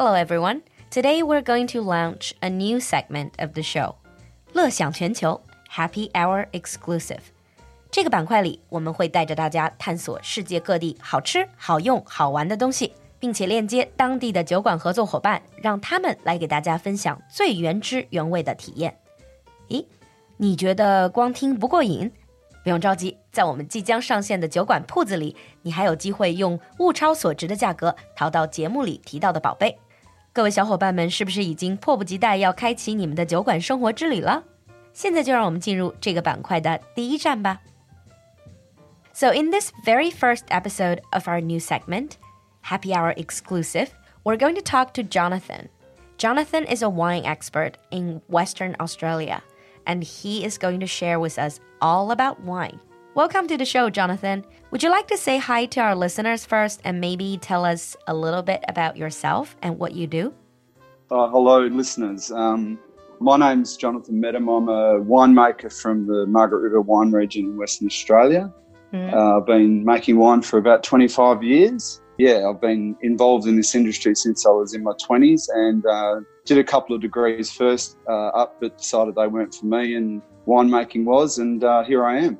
Hello, everyone. Today we're going to launch a new segment of the show. 乐享全球 Happy Hour Exclusive。这个板块里，我们会带着大家探索世界各地好吃、好用、好玩的东西，并且链接当地的酒馆合作伙伴，让他们来给大家分享最原汁原味的体验。咦，你觉得光听不过瘾？不用着急，在我们即将上线的酒馆铺子里，你还有机会用物超所值的价格淘到节目里提到的宝贝。各位小伙伴们，是不是已经迫不及待要开启你们的酒馆生活之旅了？现在就让我们进入这个板块的第一站吧。So, in this very first episode of our new segment, Happy Hour exclusive, we're going to talk to Jonathan. Jonathan is a wine expert in Western Australia, and he is going to share with us all about wine. Welcome to the show, Jonathan. Would you like to say hi to our listeners first and maybe tell us a little bit about yourself and what you do? Uh, hello, listeners. Um, my name's Jonathan Medham. I'm a winemaker from the Margaret River wine region in Western Australia. Mm. Uh, I've been making wine for about 25 years. Yeah, I've been involved in this industry since I was in my 20s and uh, did a couple of degrees first uh, up, but decided they weren't for me, and winemaking was, and uh, here I am.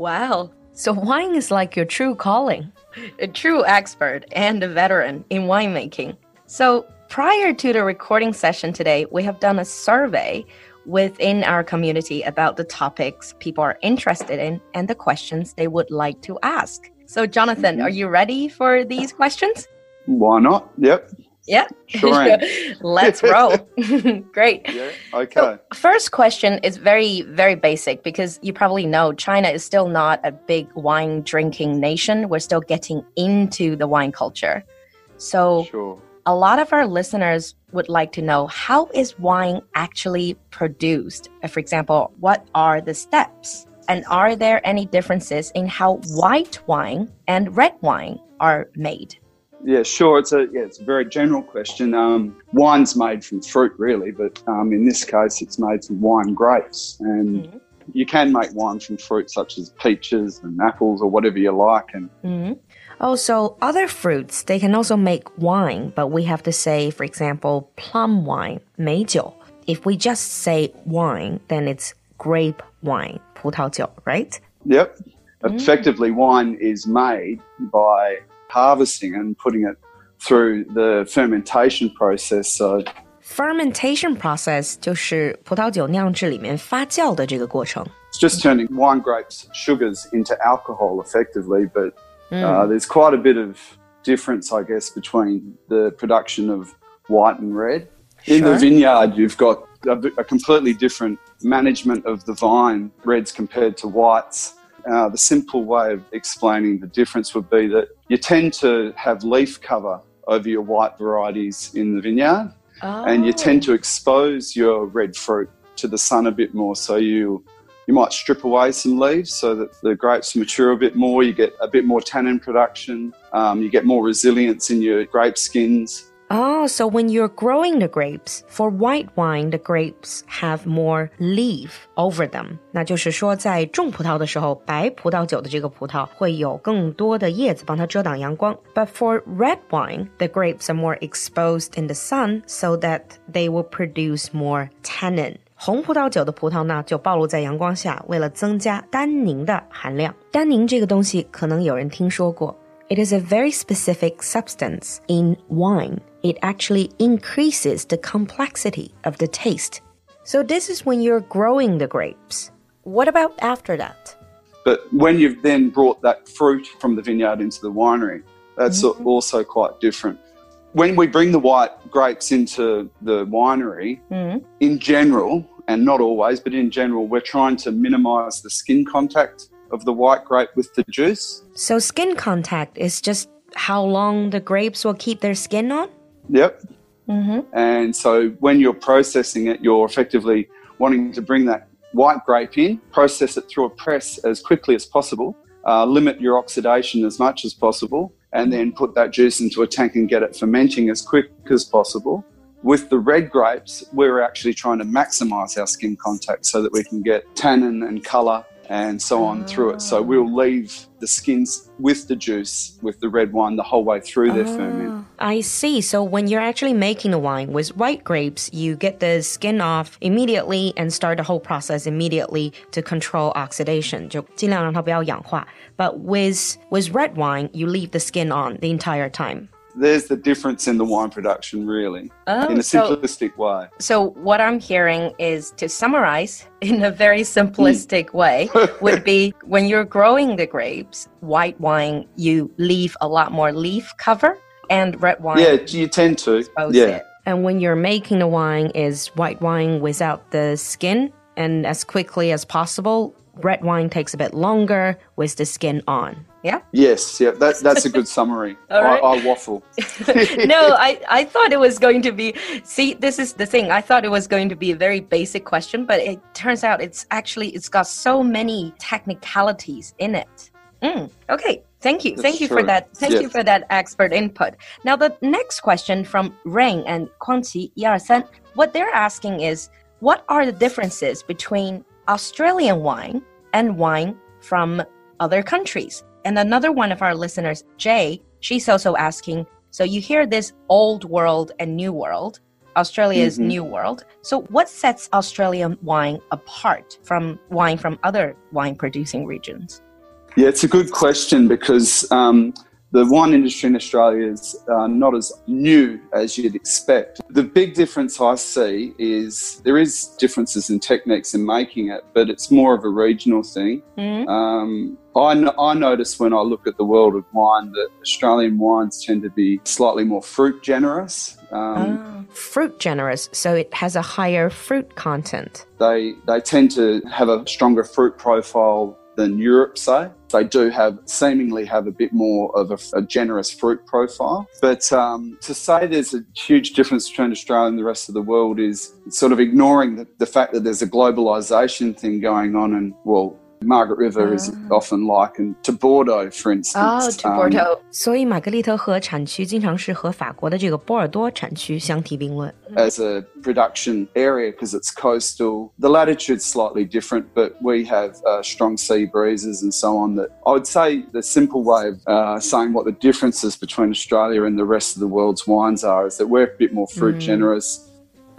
Wow. So, wine is like your true calling, a true expert and a veteran in winemaking. So, prior to the recording session today, we have done a survey within our community about the topics people are interested in and the questions they would like to ask. So, Jonathan, mm -hmm. are you ready for these questions? Why not? Yep. Yeah. Sure. Let's roll. Great. Yeah. Okay. So first question is very, very basic because you probably know China is still not a big wine drinking nation. We're still getting into the wine culture. So sure a lot of our listeners would like to know how is wine actually produced? For example, what are the steps? And are there any differences in how white wine and red wine are made? Yeah, sure. It's a yeah, it's a very general question. Um, wine's made from fruit, really, but um, in this case, it's made from wine grapes, and mm-hmm. you can make wine from fruit such as peaches and apples or whatever you like. And mm-hmm. Oh, also other fruits, they can also make wine, but we have to say, for example, plum wine, 梅酒. If we just say wine, then it's grape wine, 葡萄酒, right? Yep. Mm. Effectively, wine is made by harvesting and putting it through the fermentation process. So, fermentation process 就是葡萄酒酿制里面发酵的这个过程。It's just turning wine grapes sugars into alcohol effectively, but Mm. Uh, there's quite a bit of difference, I guess, between the production of white and red. Sure. In the vineyard, you've got a, a, completely different management of the vine, reds compared to whites. Uh, the simple way of explaining the difference would be that you tend to have leaf cover over your white varieties in the vineyard, oh. and you tend to expose your red fruit to the sun a bit more. So you you might strip away some leaves so that the grapes mature a bit more. You get a bit more tannin production. Um, you get more resilience in your grape skins. Oh, so when you're growing the grapes, for white wine, the grapes have more leaf over them. 那就是说，在种葡萄的时候，白葡萄酒的这个葡萄会有更多的叶子帮它遮挡阳光。But for red wine, the grapes are more exposed in the sun so that they will produce more tannin. 红葡萄酒的葡萄呢，就暴露在阳光下，为了增加单宁的含量。单宁这个东西，可能有人听说过。It is a very specific substance in wine. It actually increases the complexity of the taste. So this is when you're growing the grapes. What about after that? But when you've then brought that fruit from the vineyard into the winery, that's mm -hmm. also quite different when we bring the white grapes into the winery, mm. in general, and not always, but in general, we're trying to minimize the skin contact of the white grape with the juice. So, skin contact is just how long the grapes will keep their skin on? Yep. Mm-hmm. And so, when you're processing it, you're effectively wanting to bring that white grape in, process it through a press as quickly as possible, uh, limit your oxidation as much as possible, and then put that juice into a tank and get it fermenting as quick as possible. With the red grapes, we're actually trying to maximize our skin contact so that we can get tannin and color and so on oh. through it. So we'll ah. leave the skins with the juice, with the red wine, the whole way through their oh, ferment. I see. So when you're actually making the wine with white grapes, you get the skin off immediately and start the whole process immediately to control oxidation. But with, with red wine, you leave the skin on the entire time there's the difference in the wine production, really, oh, in a simplistic so, way. So, what I'm hearing is to summarize in a very simplistic mm. way would be when you're growing the grapes, white wine, you leave a lot more leaf cover, and red wine. Yeah, you tend to. Yeah. It. And when you're making the wine, is white wine without the skin, and as quickly as possible. Red wine takes a bit longer with the skin on. Yeah. Yes. Yeah. That, that's a good summary. Right. I, I waffle. no, I, I thought it was going to be. See, this is the thing. I thought it was going to be a very basic question, but it turns out it's actually it's got so many technicalities in it. Mm, okay. Thank you. That's Thank you true. for that. Thank yes. you for that expert input. Now, the next question from Rain and Quanqi Yarsan, what they're asking is, what are the differences between Australian wine and wine from other countries? And another one of our listeners, Jay, she's also asking so you hear this old world and new world. Australia is mm -hmm. new world. So what sets Australian wine apart from wine from other wine producing regions? Yeah, it's a good question because um, the wine industry in Australia is uh, not as new as you'd expect. The big difference I see is there is differences in techniques in making it, but it's more of a regional thing. Mm. Um, I, I notice when I look at the world of wine that Australian wines tend to be slightly more fruit generous. Um, oh, fruit generous, so it has a higher fruit content. They they tend to have a stronger fruit profile than Europe, say. They do have seemingly have a bit more of a, a generous fruit profile. But um, to say there's a huge difference between Australia and the rest of the world is sort of ignoring the, the fact that there's a globalization thing going on. And well, Margaret River is ah. often likened to Bordeaux, for instance. Oh, to Bordeaux. Um, 所以玛格丽特河产区经常是和法国的这个波尔多产区相提并论。As a production area, because it's coastal, the latitude's slightly different, but we have uh, strong sea breezes and so on. That I would say the simple way of uh, saying what the differences between Australia and the rest of the world's wines are is that we're a bit more fruit mm. generous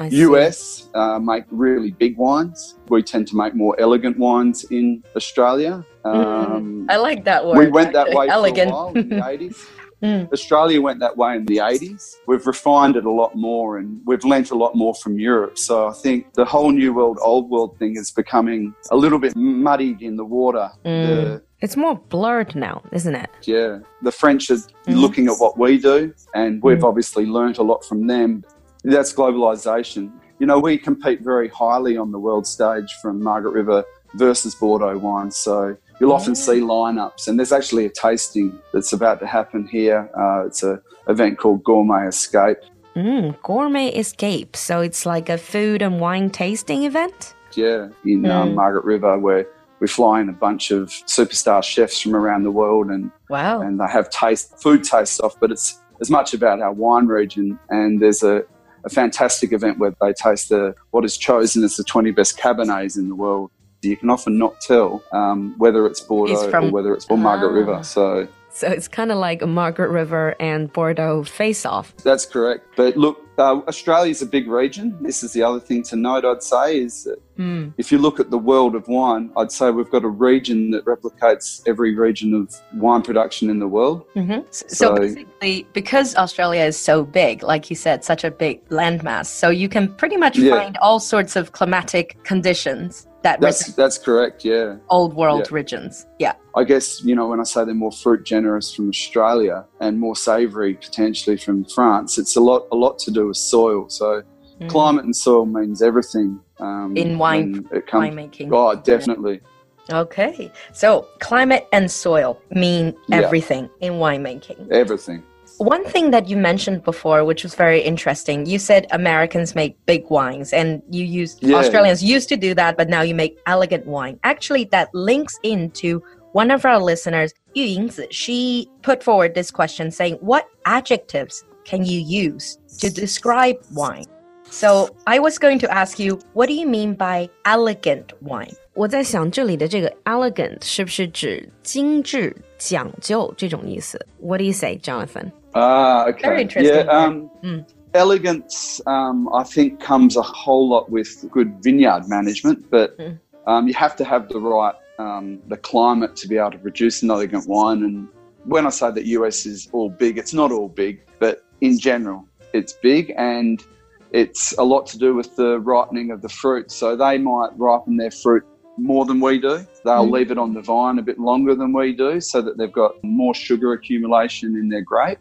US uh, make really big wines. We tend to make more elegant wines in Australia. Um, I like that word. We went that way elegant. for a while in the 80s. Mm. Australia went that way in the 80s. We've refined it a lot more and we've learnt a lot more from Europe. So I think the whole New World, Old World thing is becoming a little bit muddied in the water. Mm. The, it's more blurred now, isn't it? Yeah. The French are mm. looking at what we do, and we've mm. obviously learnt a lot from them. That's globalization. You know, we compete very highly on the world stage from Margaret River versus Bordeaux wines. So you'll often see lineups, and there's actually a tasting that's about to happen here. Uh, it's an event called Gourmet Escape. Mm, Gourmet Escape. So it's like a food and wine tasting event? Yeah, in um, mm. um, Margaret River, where we fly in a bunch of superstar chefs from around the world, and wow, and they have taste food taste off, but it's as much about our wine region. And there's a a fantastic event where they taste the what is chosen as the 20 best Cabernets in the world. You can often not tell um, whether it's Bordeaux it's from, or whether it's from Margaret ah. River. So so it's kind of like a Margaret River and Bordeaux face off. That's correct. But look, uh, is a big region. This is the other thing to note, I'd say, is that mm. if you look at the world of wine, I'd say we've got a region that replicates every region of wine production in the world. Mm-hmm. So, so, basically, because Australia is so big, like you said, such a big landmass, so you can pretty much yeah. find all sorts of climatic conditions that that's that's correct yeah. old world yeah. regions yeah. I guess you know when i say they're more fruit generous from australia and more savory potentially from france it's a lot a lot to do with soil. So mm. climate and soil means everything um, in wine it comes, winemaking. Oh definitely. Okay. So climate and soil mean everything yeah. in winemaking. Everything one thing that you mentioned before, which was very interesting, you said Americans make big wines, and you used yeah. Australians used to do that, but now you make elegant wine. Actually, that links into one of our listeners, Yu Yingzi. She put forward this question saying, "What adjectives can you use to describe wine?" So I was going to ask you, what do you mean by elegant wine? 我在想这里的这个 elegant 是不是指精致、讲究这种意思？What do you say, Jonathan? Ah, okay. Very interesting. Yeah, um, Mm. elegance, um, I think, comes a whole lot with good vineyard management, but Mm. um, you have to have the right um, the climate to be able to produce an elegant wine. And when I say that US is all big, it's not all big, but in general, it's big and it's a lot to do with the ripening of the fruit. So they might ripen their fruit more than we do. They'll Mm. leave it on the vine a bit longer than we do so that they've got more sugar accumulation in their grape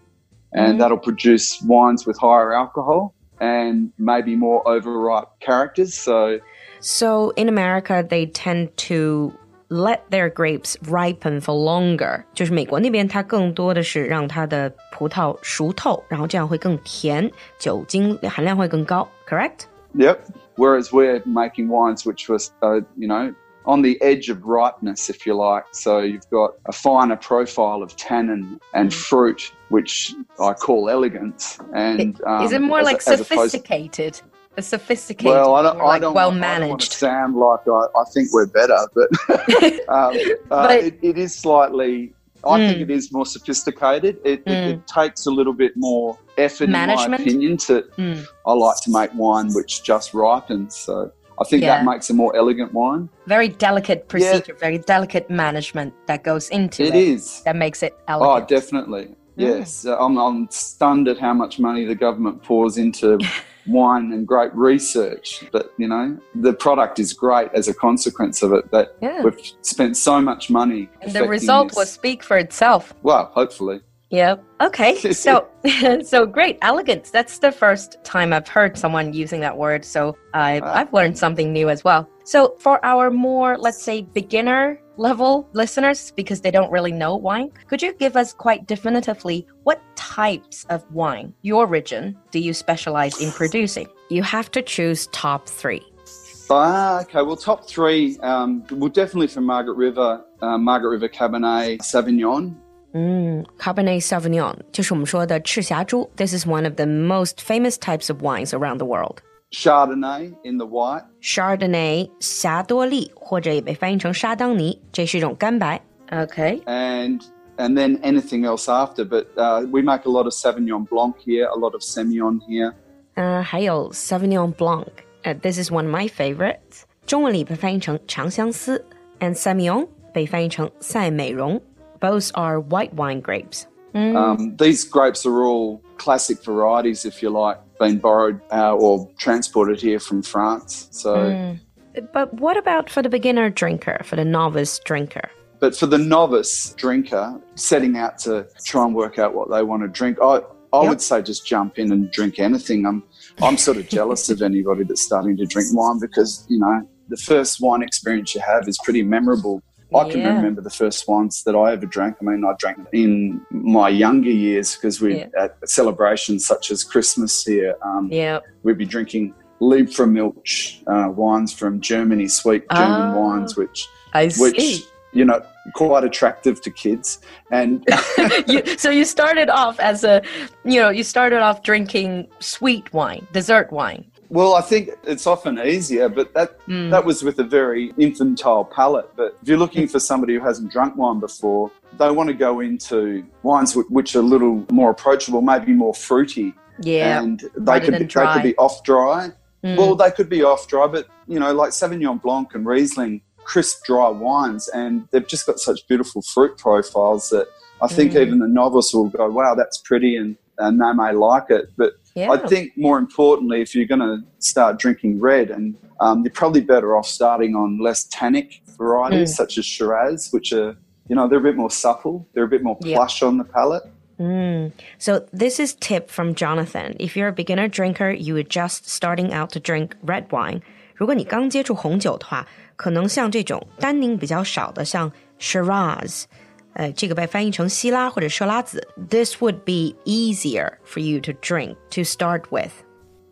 And Mm. that'll produce wines with higher alcohol and maybe more overripe characters. So So in America, they tend to let their grapes ripen for longer. 就是美国那边，它更多的是让它的葡萄熟透，然后这样会更甜，酒精含量会更高。Correct? Yep. Whereas we're making wines which was, uh, you know, on the edge of ripeness, if you like. So you've got a finer profile of tannin and fruit, which I call elegance. And um, Is it more as- like opposed- sophisticated? A sophisticated, well, I don't, more I don't, well want, I don't want managed. to sound like I, I think we're better, but, um, uh, it, it is slightly. I think Mm. it is more sophisticated. It, it, Mm. it takes a little bit more effort, Management? in my opinion, to Mm. I like to make wine which just ripens. So I think Yeah. that makes a more elegant wine. Very delicate procedure, very delicate management that goes into it. It is. That makes it elegant. Oh, definitely. Yes. Uh, I'm, I'm stunned at how much money the government pours into wine and great research. But, you know, the product is great as a consequence of it. That Yeah. we've spent so much money. And the result this. will speak for itself. Well, hopefully. Yep. Okay. So, so great. Elegance. That's the first time I've heard someone using that word. So I've. I've learned something new as well. So for our more, let's say, beginner level listeners, because they don't really know wine, could you give us quite definitively what types of wine, your region, do you specialize in producing? You have to choose top three. Ah, okay. Well, top three, um, well, definitely from Margaret River, uh, Margaret River Cabernet Sauvignon. 嗯，Cabernet Sauvignon 就是我们说的赤霞珠。This is one of the most famous types of wines around the world. Chardonnay in the white. Chardonnay 霞多丽，或者也被翻译成沙当尼，这是一种干白。Okay. and and then anything else after. But uh, we make a lot of Sauvignon Blanc here, a lot of Semillon here. 嗯、还有 Sauvignon Blanc，呃、t h i s is one of my favorites。中文里被翻译成长相思，and Semillon 被翻译成赛美容。 Both are white wine grapes. Um, these grapes are all classic varieties, if you like, being borrowed uh, or transported here from France. So, But what about for the beginner drinker, for the novice drinker? but for the novice drinker setting out to try and work out what they want to drink, I I Yep. would say just jump in and drink anything. I'm I'm sort of jealous of anybody that's starting to drink wine because you know the first wine experience you have is pretty memorable. I can Yeah. remember the first ones that I ever drank. I mean, I drank in my younger years because we Yeah. at celebrations such as Christmas here, um, Yeah. we'd be drinking Liebfraumilch uh, wines from Germany, sweet German Ah. wines, which I which you know quite attractive to kids and you, so you started off as a, you know, you started off drinking sweet wine, dessert wine. Well i think it's often easier but that Mm. that was with a very infantile palate but if you're looking for somebody who hasn't drunk wine before they want to go into wines which are a little more approachable maybe more fruity Yeah. and they could, be, they could be off dry Mm. well they could be off dry but you know like sauvignon blanc and riesling crisp dry wines and they've just got such beautiful fruit profiles that i think Mm. even the novice will go wow that's pretty and, and they may like it but yeah. I think more importantly, if you're going to start drinking red, and um, you're probably better off starting on less tannic varieties Mm. such as Shiraz, which are you know they're a bit more supple, they're a bit more Yeah. plush on the palate. Mm. So this is tip from Jonathan. If you're a beginner drinker, you are just starting out to drink red wine. 如果你刚接触红酒的话，可能像这种单宁比较少的，像 Shiraz， 呃，这个被翻译成希拉或者设拉子，this would be easier for you to drink to start with.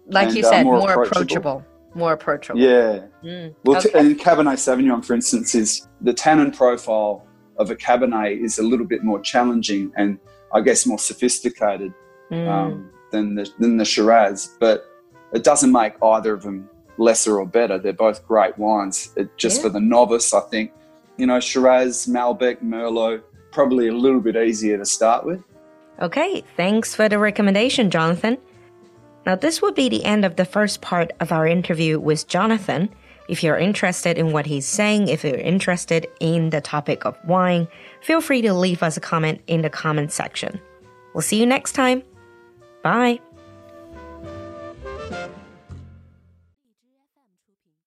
Like And, you uh, said, more more approachable. approachable. More approachable. Yeah. Mm. Well, t- Okay. and Cabernet Sauvignon, for instance, is the tannin profile of a Cabernet is a little bit more challenging and I guess more sophisticated Mm. um, than the than the Shiraz, but it doesn't make either of them lesser or better. They're both great wines. It, just yeah. for the novice, I think, you know, Shiraz, Malbec, Merlot, probably a little bit easier to start with. Okay, thanks for the recommendation, Jonathan. Now, this would be the end of the first part of our interview with Jonathan. If you're interested in what he's saying, if you're interested in the topic of wine, feel free to leave us a comment in the comment section. We'll see you next time. Bye.